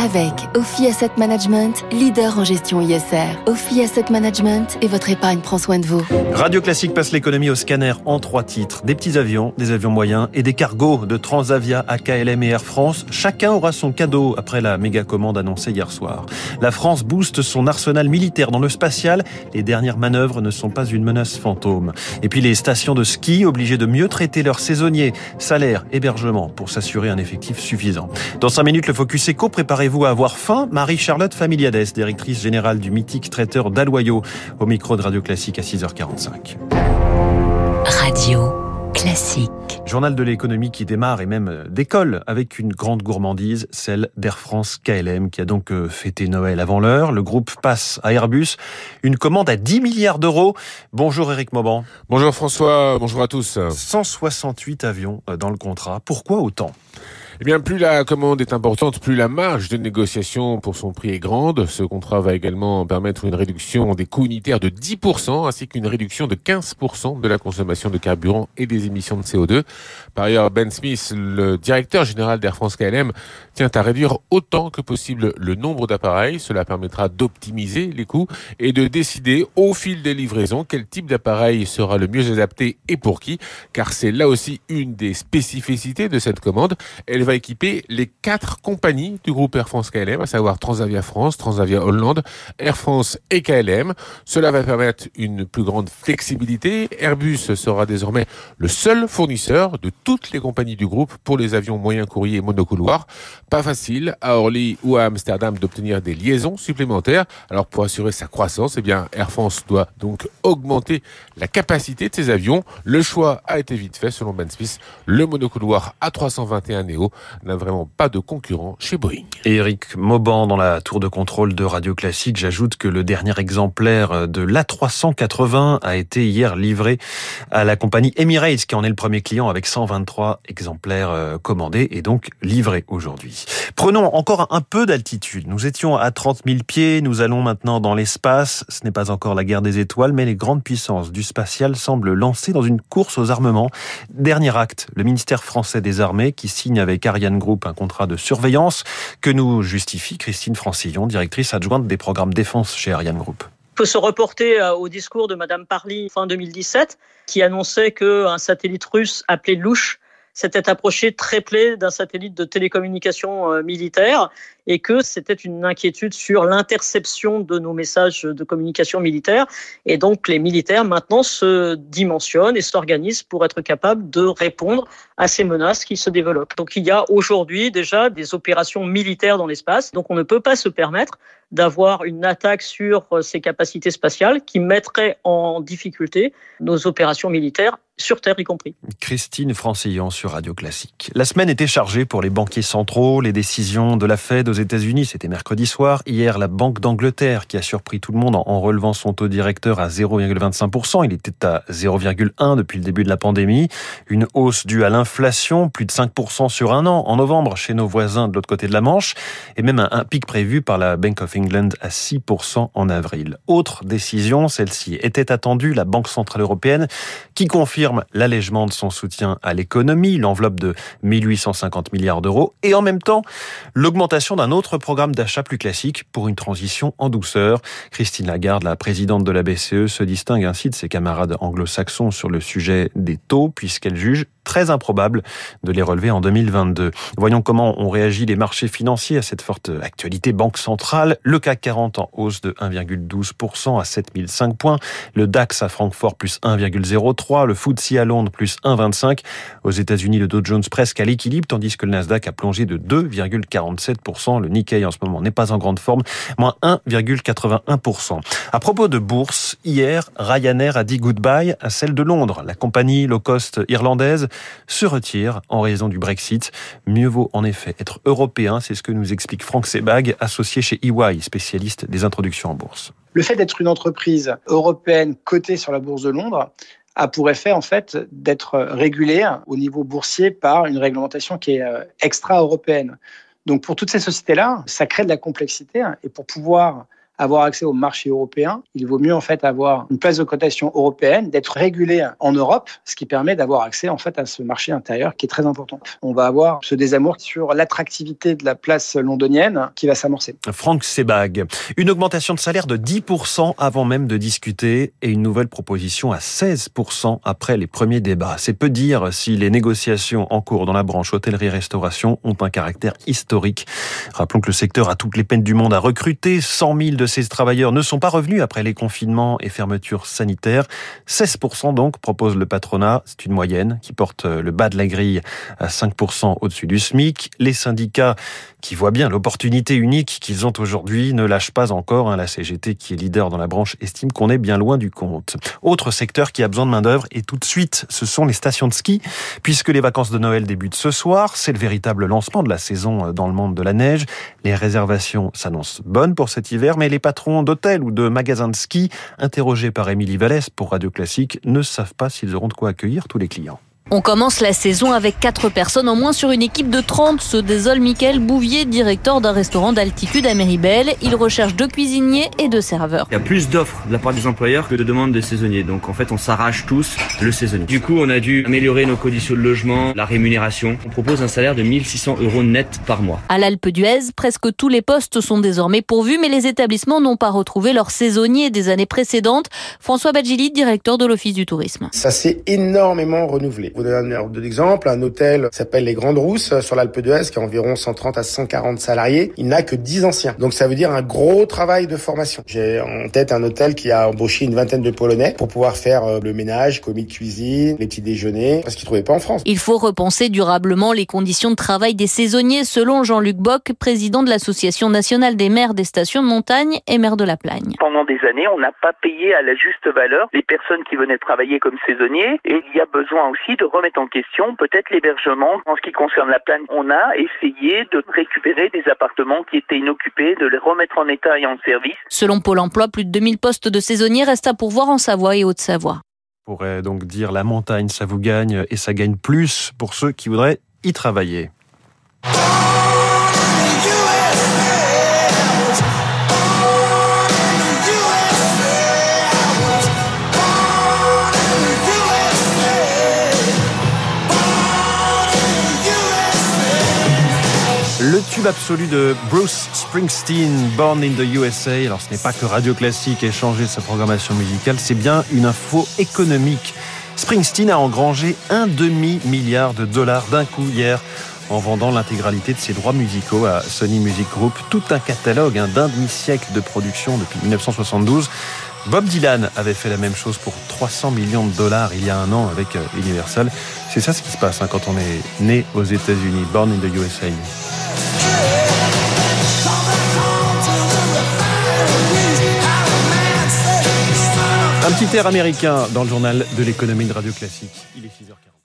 Avec Ophi Asset Management, leader en gestion ISR. Ophi Asset Management et votre épargne prend soin de vous. Radio Classique passe l'économie au scanner en trois titres. Des petits avions, des avions moyens et des cargos de Transavia à KLM et Air France. Chacun aura son cadeau après la méga commande annoncée hier soir. La France booste son arsenal militaire dans le spatial. Les dernières manœuvres ne sont pas une menace fantôme. Et puis les stations de ski obligées de mieux traiter leurs saisonniers. Salaire, hébergement pour s'assurer un effectif suffisant. Dans cinq minutes, le Focus Eco prépare vous à avoir faim? Marie-Charlotte Familiades, directrice générale du mythique traiteur d'Aloyau, au micro de Radio Classique à 6h45. Radio Classique. Journal de l'économie qui démarre et même décolle avec une grande gourmandise, celle d'Air France KLM qui a donc euh, fêté Noël avant l'heure. Le groupe passe à Airbus une commande à 10 milliards d'euros. Bonjour Eric Mauban. Bonjour François, bonjour à tous. 168 avions euh, dans le contrat. Pourquoi autant? Eh bien, plus la commande est importante, plus la marge de négociation pour son prix est grande. Ce contrat va également permettre une réduction des coûts unitaires de 10%, ainsi qu'une réduction de 15% de la consommation de carburant et des émissions de CO2. Par ailleurs, Ben Smith, le directeur général d'Air France KLM, tient à réduire autant que possible le nombre d'appareils. Cela permettra d'optimiser les coûts et de décider au fil des livraisons quel type d'appareil sera le mieux adapté et pour qui, car c'est là aussi une des spécificités de cette commande. Elle va équiper les quatre compagnies du groupe Air France KLM, à savoir Transavia France, Transavia Hollande, Air France et KLM. Cela va permettre une plus grande flexibilité. Airbus sera désormais le seul fournisseur de toutes les compagnies du groupe pour les avions moyens courriers et monocouloirs. Pas facile à Orly ou à Amsterdam d'obtenir des liaisons supplémentaires. Alors pour assurer sa croissance, eh bien Air France doit donc augmenter la capacité de ses avions. Le choix a été vite fait selon Ben Smith. Le monocouloir A321 Neo n'a vraiment pas de concurrent chez Boeing. Eric Mauban dans la tour de contrôle de Radio Classique. J'ajoute que le dernier exemplaire de l'A380 a été hier livré à la compagnie Emirates qui en est le premier client avec 123 exemplaires euh, commandés et donc livrés aujourd'hui. Prenons encore un peu d'altitude. Nous étions à 30 000 pieds, nous allons maintenant dans l'espace. Ce n'est pas encore la guerre des étoiles, mais les grandes puissances du spatial semblent lancées dans une course aux armements. Dernier acte, le ministère français des armées qui signe avec Ariane Group un contrat de surveillance que nous justifie Christine Francillon, directrice adjointe des programmes défense chez Ariane Group. Faut se reporter euh, au discours de Madame Parly fin 2017 qui annonçait qu'un satellite russe appelé Louche s'était approché très près d'un satellite de télécommunication euh, militaire et que c'était une inquiétude sur l'interception de nos messages de communication militaire. Et donc les militaires maintenant se dimensionnent et s'organisent pour être capables de répondre à ces menaces qui se développent. Donc il y a aujourd'hui déjà des opérations militaires dans l'espace. Donc on ne peut pas se permettre d'avoir une attaque sur ces capacités spatiales qui mettrait en difficulté nos opérations militaires sur Terre y compris. Christine Francillon sur Radio Classique. La semaine était chargée pour les banquiers centraux, les décisions de la Fed aux États-Unis, c'était mercredi soir. Hier, la Banque d'Angleterre qui a surpris tout le monde en relevant son taux directeur à 0,25%. Il était à 0,1 depuis le début de la pandémie. Une hausse due à l'inflation, plus de 5% sur un an en novembre chez nos voisins de l'autre côté de la Manche, et même un pic prévu par la Bank of England à 6% en avril. Autre décision, celle-ci était attendue, la Banque Centrale Européenne qui confirme l'allègement de son soutien à l'économie, l'enveloppe de 1850 milliards d'euros, et en même temps l'augmentation d'un autre programme d'achat plus classique pour une transition en douceur. Christine Lagarde, la présidente de la BCE, se distingue ainsi de ses camarades anglo-saxons sur le sujet des taux, puisqu'elle juge très improbable de les relever en 2022. Voyons comment ont réagi les marchés financiers à cette forte actualité banque centrale. Le CAC 40 en hausse de 1,12% à 7005 points. Le DAX à Francfort plus 1,03. Le FTSE à Londres plus 1,25. Aux États-Unis, le Dow Jones presque à l'équilibre, tandis que le Nasdaq a plongé de 2,47%. Le Nikkei en ce moment n'est pas en grande forme, moins 1,81%. À propos de bourse, hier, Ryanair a dit goodbye à celle de Londres. La compagnie low cost irlandaise se retire en raison du Brexit. Mieux vaut en effet être européen, c'est ce que nous explique Franck Sebag, associé chez EY, spécialiste des introductions en bourse. Le fait d'être une entreprise européenne cotée sur la bourse de Londres a pour effet en fait d'être régulée au niveau boursier par une réglementation qui est euh, extra-européenne. Donc pour toutes ces sociétés-là, ça crée de la complexité et pour pouvoir avoir accès au marché européen, il vaut mieux en fait avoir une place de cotation européenne, d'être régulé en Europe, ce qui permet d'avoir accès en fait à ce marché intérieur qui est très important. On va avoir ce désamour sur l'attractivité de la place londonienne qui va s'amorcer. Franck Sebag, une augmentation de salaire de 10% avant même de discuter et une nouvelle proposition à 16% après les premiers débats. C'est peu dire si les négociations en cours dans la branche hôtellerie-restauration ont un caractère historique. Rappelons que le secteur a toutes les peines du monde à recruter. 100 000 de ces travailleurs ne sont pas revenus après les confinements et fermetures sanitaires. 16% donc propose le patronat. C'est une moyenne qui porte le bas de la grille à 5% au-dessus du SMIC. Les syndicats qui voient bien l'opportunité unique qu'ils ont aujourd'hui ne lâchent pas encore. Hein. La CGT, qui est leader dans la branche, estime qu'on est bien loin du compte. Autre secteur qui a besoin de main-d'œuvre et tout de suite, ce sont les stations de ski, puisque les vacances de Noël débutent ce soir. C'est le véritable lancement de la saison dans le monde de la neige. Les réservations s'annoncent bonnes pour cet hiver, mais les patrons d'hôtels ou de magasins de ski, interrogés par Émilie Vallès pour Radio Classique, ne savent pas s'ils auront de quoi accueillir tous les clients. On commence la saison avec 4 personnes en moins sur une équipe de 30, se désole Michael Bouvier, directeur d'un restaurant d'altitude à Méribel. Il recherche deux cuisiniers et deux serveurs. Il y a plus d'offres de la part des employeurs que de demandes des saisonniers. Donc en fait, on s'arrache tous le saisonnier. Du coup, on a dû améliorer nos conditions de logement, la rémunération. On propose un salaire de 1600 euros net par mois. À l'Alpe d'Huez, presque tous les postes sont désormais pourvus, mais les établissements n'ont pas retrouvé leurs saisonniers des années précédentes. François Badgili, directeur de l'Office du tourisme. Ça s'est énormément renouvelé. Vous donner un ordre d'exemple, un hôtel s'appelle les Grandes Rousses sur l'Alpe d'Huez qui a environ 130 à 140 salariés. Il n'a que 10 anciens. Donc ça veut dire un gros travail de formation. J'ai en tête un hôtel qui a embauché une vingtaine de Polonais pour pouvoir faire euh, le ménage, commis de cuisine, les petits déjeuners, parce qu'ils trouvaient pas en France. Il faut repenser durablement les conditions de travail des saisonniers, selon Jean-Luc Bock, président de l'Association nationale des maires des stations de montagne et maire de la Plagne. Pendant des années, on n'a pas payé à la juste valeur les personnes qui venaient travailler comme saisonniers et il y a besoin aussi de remettre en question peut-être l'hébergement. En ce qui concerne la plaine, on a essayé de récupérer des appartements qui étaient inoccupés, de les remettre en état et en service. Selon Pôle emploi, plus de 2000 postes de saisonniers restent à pourvoir en Savoie et Haute-Savoie. On pourrait donc dire la montagne, ça vous gagne et ça gagne plus pour ceux qui voudraient y travailler. Absolu de Bruce Springsteen, Born in the USA. Alors ce n'est pas que Radio Classique ait changé sa programmation musicale, c'est bien une info économique. Springsteen a engrangé un demi-milliard de dollars d'un coup hier en vendant l'intégralité de ses droits musicaux à Sony Music Group. Tout un catalogue hein, d'un demi-siècle de production depuis 1972. Bob Dylan avait fait la même chose pour 300 millions de dollars il y a un an avec euh, Universal. C'est ça ce qui se passe hein, quand on est né aux États-Unis, born in the USA. Un petit air américain dans le journal de l'économie de Radio Classique. Il est 6h40.